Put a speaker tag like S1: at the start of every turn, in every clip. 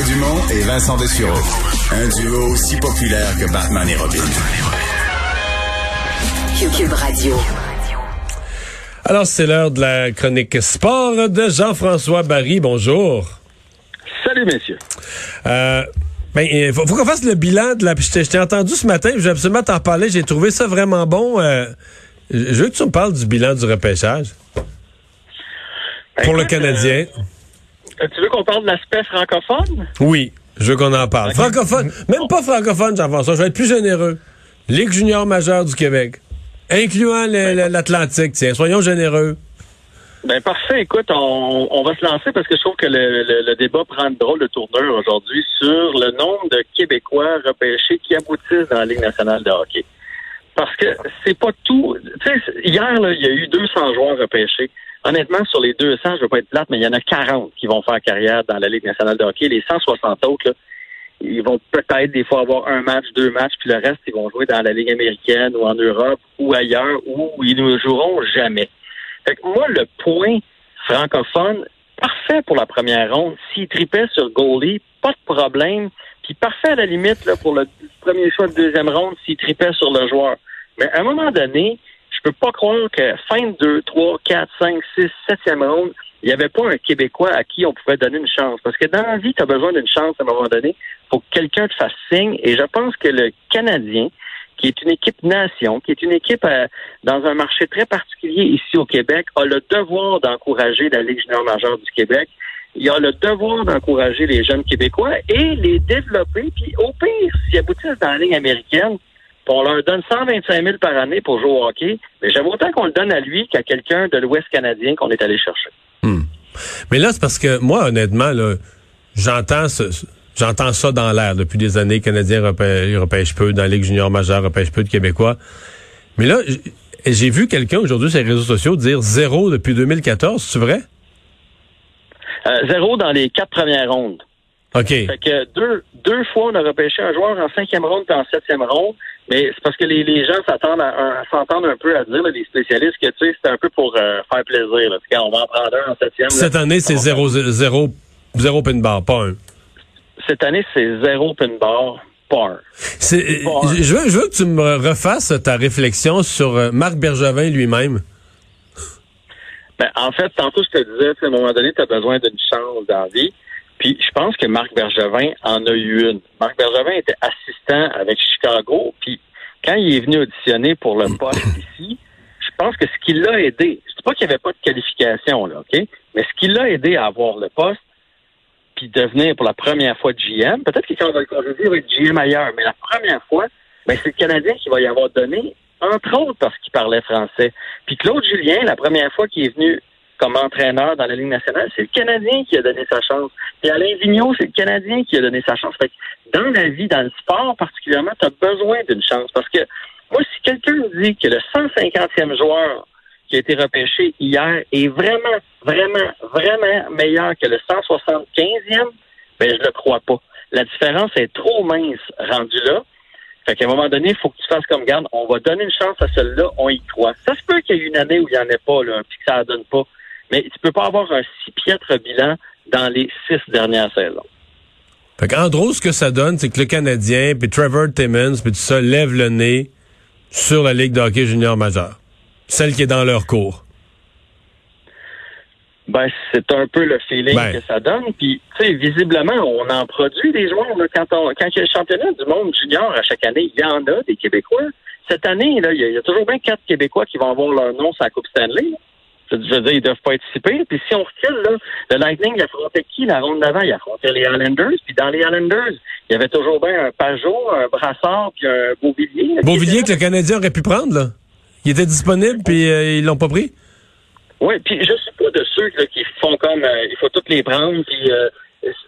S1: Mario Dumont et Vincent Dessureau. Un duo aussi populaire que Batman et Robin.
S2: Cube Radio.
S3: Alors, c'est l'heure de la chronique sport de Jean-François Barry. Bonjour.
S4: Salut, messieurs.
S3: Euh, ben, il faut, faut qu'on fasse le bilan de la. Je t'ai entendu ce matin, je vais absolument t'en parler. J'ai trouvé ça vraiment bon. Euh, je veux que tu me parles du bilan du repêchage. Pour le
S4: Écoute,
S3: Canadien.
S4: euh, tu veux qu'on parle de l'aspect francophone?
S3: Oui, je veux qu'on en parle. Francophone, même pas francophone, Jean-François, je vais être plus généreux. Ligue junior majeure du Québec, incluant l'Atlantique, tiens, soyons généreux.
S4: Ben parfait. Écoute, on, on va se lancer parce que je trouve que le, le- le débat prend une drôle de tournure aujourd'hui sur le nombre de Québécois repêchés qui aboutissent dans la Ligue nationale de hockey. Parce que c'est pas tout. Hier, il y a eu 200 joueurs repêchés. Honnêtement, sur les 200, je veux pas être plate, mais il y en a 40 qui vont faire carrière dans la Ligue nationale de hockey. Les 160 autres, ils vont peut-être des fois avoir un match, deux matchs, puis le reste, ils vont jouer dans la Ligue américaine ou en Europe ou ailleurs où ils ne joueront jamais. Fait que moi, le point francophone, parfait pour la première ronde. S'il tripait sur goalie, pas de problème. Puis parfait à la limite pour le premier choix de deuxième ronde s'il tripait sur le joueur. Mais à un moment donné, je peux pas croire que fin de 2, 3, 4, 5, 6, 7e ronde, il n'y avait pas un Québécois à qui on pouvait donner une chance. Parce que dans la vie, tu as besoin d'une chance à un moment donné. faut que quelqu'un te fasse signe. Et je pense que le Canadien, qui est une équipe nation, qui est une équipe euh, dans un marché très particulier ici au Québec, a le devoir d'encourager la Ligue junior majeure du Québec. Il a le devoir d'encourager les jeunes Québécois et les développer. Puis au pire, s'ils aboutissent dans la Ligue américaine, on leur donne 125 000 par année pour jouer au hockey, mais j'aime autant qu'on le donne à lui qu'à quelqu'un de l'Ouest canadien qu'on est allé chercher.
S3: Mais là, c'est parce que moi, honnêtement, là, j'entends ce- j'entends ça dans l'air depuis des années. Canadiens repê- ils repêchent peu, dans la Ligue junior majeure, repêchent peu de Québécois. Mais là, j'ai vu quelqu'un aujourd'hui sur les réseaux sociaux dire zéro depuis 2014, c'est vrai?
S4: Euh, zéro dans les quatre premières rondes.
S3: OK.
S4: Fait que deux, deux fois, on a repêché un joueur en cinquième ronde et en septième ronde. Mais c'est parce que les, les gens s'attendent à, à- s'entendent un peu à dire, là, les spécialistes, que tu sais, c'est un peu pour euh, faire plaisir. Là. Quand on va en prendre un en septième. là.
S3: Cette année, c'est
S4: On va-
S3: zéro, zéro, zéro pin bar, pas un.
S4: Cette année, c'est zéro pin bar, par. Un.
S3: je, veux, je veux que tu me refasses ta réflexion sur euh, Marc Bergevin lui-même.
S4: Ben, en fait, tantôt, je te disais, à un moment donné, tu as besoin d'une chance dans la vie. Puis je pense que Marc Bergevin en a eu une. Marc Bergevin était assistant avec Chicago. Puis quand il est venu auditionner pour le poste ici, je pense que ce qui l'a aidé, je dis pas qu'il n'y avait pas de qualification, là, OK? Mais ce qui l'a aidé à avoir le poste, puis devenir pour la première fois GM, peut-être que quand on va le conjuguer, il va être GM ailleurs, mais la première fois, ben, c'est le Canadien qui va y avoir donné, entre autres parce qu'il parlait français. Puis Claude Julien, la première fois qu'il est venu comme entraîneur dans la Ligue nationale, c'est le Canadien qui a donné sa chance. Puis Alain Vigneault, c'est le Canadien qui a donné sa chance. Fait que dans la vie, dans le sport particulièrement, tu as besoin d'une chance. Parce que moi, si quelqu'un me dit que le 150e joueur qui a été repêché hier est vraiment, vraiment, vraiment meilleur que le 175e, ben je le crois pas. La différence est trop mince rendue là. Fait qu'à un moment donné, il faut que tu fasses comme garde. On va donner une chance à celui-là, on y croit. Ça se peut qu'il y ait une année où il n'y en ait pas, là, puis que ça ne donne pas. Mais tu peux pas avoir un si piètre bilan dans les six dernières saisons.
S3: Fait qu'en gros, ce que ça donne, c'est que le Canadien, puis Trevor Timmons, puis tout ça, lève le nez sur la Ligue de hockey junior majeure. Celle qui est dans leur cours.
S4: Ben, c'est un peu le feeling
S3: Ben.
S4: que ça donne. Puis, tu sais, visiblement, on en produit des joueurs. Là, quand, on, quand il y a le championnat du monde junior à chaque année, il y en a des Québécois. Cette année, là, il y, a- il y a toujours bien quatre Québécois qui vont avoir leur nom sur la Coupe Stanley. là. Je veux dire, ils doivent pas être si pires. Puis si on recule, là, le Lightning, il affrontait qui? La ronde d'avant? Il affrontait les Islanders. Puis dans les Islanders, il y avait toujours bien un Pajot, un Brassard, puis un Beauvillier.
S3: Beauvillier que le Canadien aurait pu prendre, là. Il était disponible, puis euh, ils l'ont pas pris.
S4: Oui, puis je suis pas de ceux là, qui font comme euh, il faut toutes les prendre, puis euh,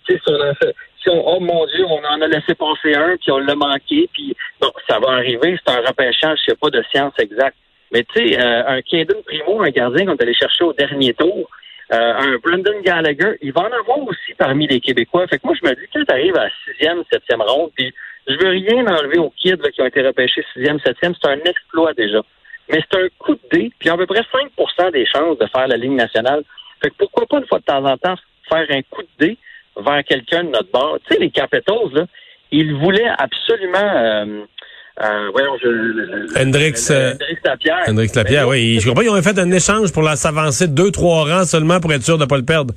S4: si on a fait- si on, oh mon Dieu, on en a laissé passer un, puis on l'a manqué, puis bon, ça va arriver, c'est un repêchage, je sais pas de science exacte. Mais tu sais, euh, un Caden Primo, un gardien qu'on est allé chercher au dernier tour, euh, un Brendan Gallagher, il va en avoir aussi parmi les Québécois. Fait que moi, je me dis, quand tu arrives à sixième, septième ronde, puis je veux rien enlever aux kids là, qui ont été repêchés sixième, septième, c'est un exploit déjà. Mais c'est un coup de dé, puis à peu près 5% des chances de faire la Ligue nationale. Fait que pourquoi pas une fois de temps en temps faire un coup de dé, vers quelqu'un de notre bord? Tu sais, les Capitals, là, ils voulaient absolument... Euh, euh, voyons, je,
S3: Hendrix, euh,
S4: Hendrix Lapierre.
S3: Hendrix Lapierre, oui. Je comprends, ils ont fait un échange pour la s'avancer de deux, trois rangs seulement pour être sûr de ne pas le perdre.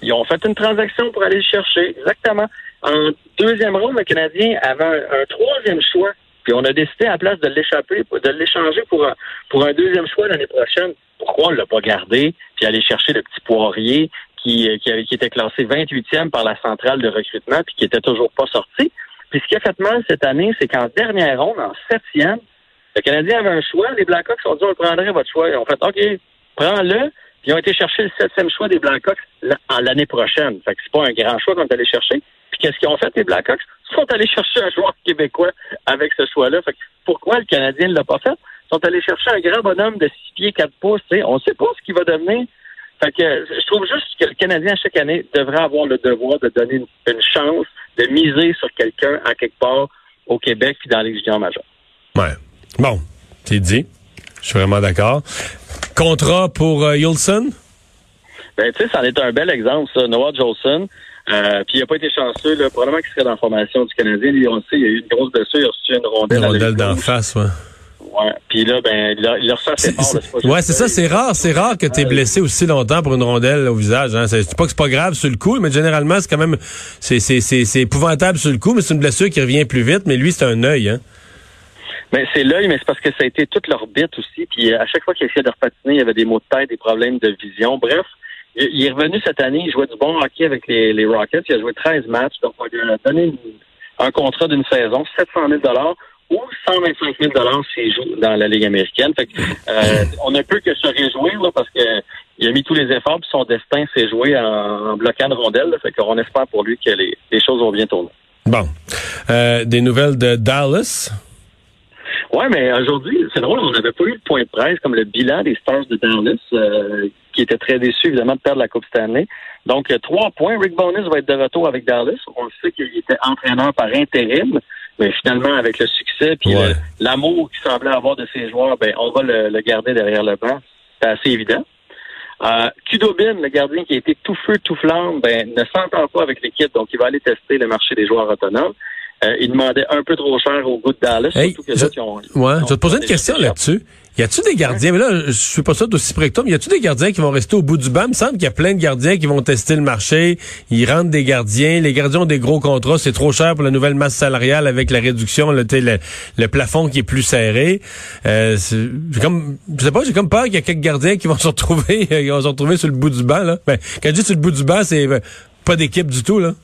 S4: Ils ont fait une transaction pour aller le chercher, exactement. En deuxième ronde, le Canadien avait un, troisième choix. Puis on a décidé à la place de l'échapper, de l'échanger pour un, pour un deuxième choix l'année prochaine. Pourquoi on l'a pas gardé puis aller chercher le petit poirier qui, qui, avait, qui était classé 28e par la centrale de recrutement puis qui était toujours pas sorti? Puis ce qui a fait mal cette année, c'est qu'en dernière ronde, en septième, le Canadien avait un choix. Les Blackhawks ont dit on prendrait votre choix. Ils ont fait OK, prends-le. Puis ils ont été chercher le septième choix des Blackhawks l'année prochaine. Fait que c'est pas un grand choix qu'on est allé chercher. Puis qu'est-ce qu'ils ont fait, les Blackhawks? Ils sont allés chercher un joueur québécois avec ce choix-là. Fait que pourquoi le Canadien ne l'a pas fait? Ils sont allés chercher un grand bonhomme de 6 pieds 4 pouces. On ne sait pas ce qu'il va devenir. Fait que je trouve juste que le Canadien, chaque année, devrait avoir le devoir de donner une, chance, de miser sur quelqu'un à quelque part au Québec puis dans les juniors majeurs.
S3: Ouais. Bon, c'est dit. Je suis vraiment d'accord. Contrat pour euh,
S4: Ben, tu sais, ça en est un bel exemple, ça. Noah Jolson. Euh, puis il n'a pas été chanceux, là. Probablement qu'il serait dans la formation du Canadien. Lui, on le sait, il y a eu une grosse blessure, il a reçu une rondelle.
S3: Une rondelle d'en face, ouais.
S4: Ouais. Puis là, ben, il assez fort.
S3: Ouais, c'est ça, c'est rare, c'est rare que tu es blessé aussi longtemps pour une rondelle au visage. Hein. C'est pas que c'est pas grave sur le coup, mais généralement, c'est quand même, c'est, c'est, c'est, c'est épouvantable sur le coup, mais c'est une blessure qui revient plus vite. Mais lui, c'est un œil, hein.
S4: Mais c'est l'œil, mais c'est parce que ça a été toute l'orbite aussi. Puis à chaque fois qu'il essayait de repatiner, il y avait des maux de tête, des problèmes de vision. Bref, il est revenu cette année, il jouait du bon hockey avec les, les Rockets. Il a joué 13 matchs, donc on lui a donné un contrat d'une saison, 700 000 ou 125 000 s'il joue dans la Ligue américaine. Fait que, euh, on ne peut que se réjouir là, parce que il a mis tous les efforts, puis son destin s'est joué en, bloquant de rondelles. Là, fait qu'on espère pour lui que les, les choses vont bien tourner.
S3: Bon. Euh, des nouvelles de Dallas?
S4: Oui, mais aujourd'hui, c'est drôle, on n'avait pas eu le point de presse comme le bilan des Stars de Dallas, euh, qui était très déçu, évidemment, de perdre la Coupe année. Donc, trois points. Rick Bonis va être de retour avec Dallas. On sait qu'il était entraîneur par intérim, mais finalement, avec le succès puis l'amour qu'il semblait avoir de ses joueurs, ben, on va le, garder derrière le banc. C'est assez évident. Euh, Kudobin, le gardien qui a été tout feu, tout flamme, ben, ne s'entend pas avec l'équipe, donc il va aller tester le marché des joueurs autonomes. Euh, il demandait un peu trop cher au goût de Dallas. surtout que
S3: je, ont, ouais, je vais te poser une question là-dessus. Y a-tu des gardiens, mais là, je suis pas sûr d'aussi près que toi, mais y a-tu des gardiens qui vont rester au bout du banc? Il me semble qu'il y a plein de gardiens qui vont tester le marché. Ils rentrent des gardiens. Les gardiens ont des gros contrats. C'est trop cher pour la nouvelle masse salariale avec la réduction, le, le, le plafond qui est plus serré. Euh, j'ai comme, je sais pas, j'ai comme peur qu'il y a quelques gardiens qui vont se retrouver, qui vont se retrouver sur le bout du banc, là. Ben, quand je dis sur le bout du banc, c'est euh, pas d'équipe du tout, là.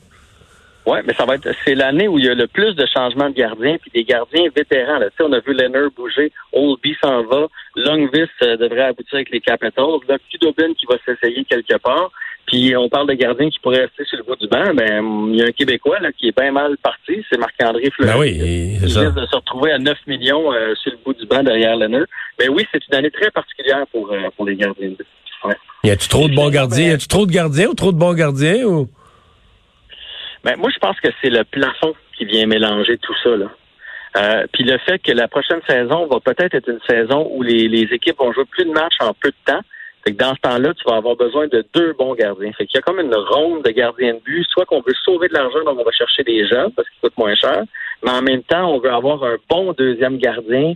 S4: Oui, mais ça va être c'est l'année où il y a le plus de changements de gardiens, puis des gardiens vétérans. Là. Tu sais, on a vu Leonard bouger, Oldby s'en va, Longvis euh, devrait aboutir avec les Capitals, là, Kudobin qui va s'essayer quelque part. Puis on parle de gardiens qui pourraient rester sur le bout du banc. Ben, il y a un Québécois là, qui est bien mal parti, c'est Marc-André Fleury.
S3: Ben oui,
S4: il risque de se retrouver à 9 millions euh, sur le bout du banc derrière Leonard. Mais ben oui, c'est une année très particulière pour, euh, pour les gardiens. Ouais.
S3: Y a-tu trop de bons gardiens? Y a-tu trop de gardiens ou trop de bons gardiens? Ou...
S4: Ben, moi, je pense que c'est le plafond qui vient mélanger tout ça. Là. Euh, puis le fait que la prochaine saison va peut-être être une saison où les, les équipes vont jouer plus de matchs en peu de temps. Fait que dans ce temps-là, tu vas avoir besoin de deux bons gardiens. Fait qu'il y a comme une ronde de gardiens de but. Soit qu'on veut sauver de l'argent, donc on va chercher des gens parce qu'ils coûtent moins cher. Mais en même temps, on veut avoir un bon deuxième gardien.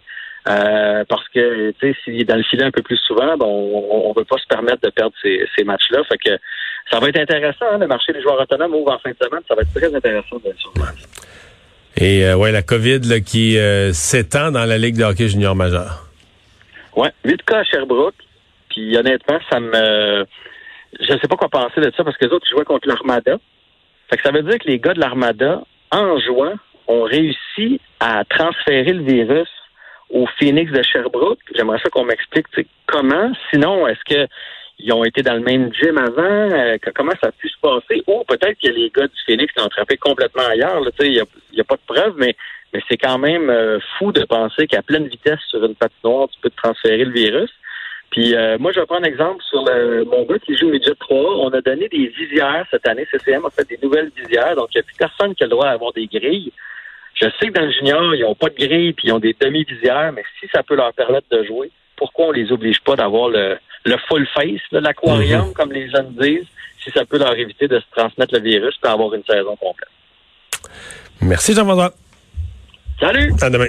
S4: Euh, parce que tu sais, s'il est dans le filet un peu plus souvent, ben, on ne veut pas se permettre de perdre ces, ces matchs-là. Fait que ça va être intéressant, hein, le marché des joueurs autonomes ouvre en fin de semaine. Ça va être très intéressant de
S3: Et euh, ouais, la COVID là, qui euh, s'étend dans la Ligue de hockey junior majeur.
S4: Oui, huit cas à Sherbrooke. Puis honnêtement, ça me je sais pas quoi penser de ça parce que les autres jouaient contre l'Armada. Fait que ça veut dire que les gars de l'Armada, en jouant, ont réussi à transférer le virus au Phoenix de Sherbrooke. J'aimerais ça qu'on m'explique comment. Sinon, est-ce que ils ont été dans le même gym avant? Euh, comment ça a pu se passer? Ou peut-être que les gars du Phoenix ont attrapé complètement ailleurs. Il n'y a, y a, pas de preuve, mais, c'est quand même euh, fou de penser qu'à pleine vitesse sur une patinoire, tu peux te transférer le virus. Puis euh, moi, je vais prendre un exemple sur le, mon gars qui joue Midget 3. On a donné des visières cette année. CCM a fait des nouvelles visières. Donc, il n'y a plus personne qui a le droit d'avoir des grilles. Je sais que dans le junior, ils n'ont pas de grilles puis ils ont des demi-visières, mais si ça peut leur permettre de jouer, pourquoi on les oblige pas d'avoir le, le full face de l'aquarium,
S3: Mhm.
S4: comme les jeunes disent, si ça peut leur éviter de se transmettre le virus pour avoir une saison complète.
S3: Merci Jean-François.
S4: Salut!
S3: À demain.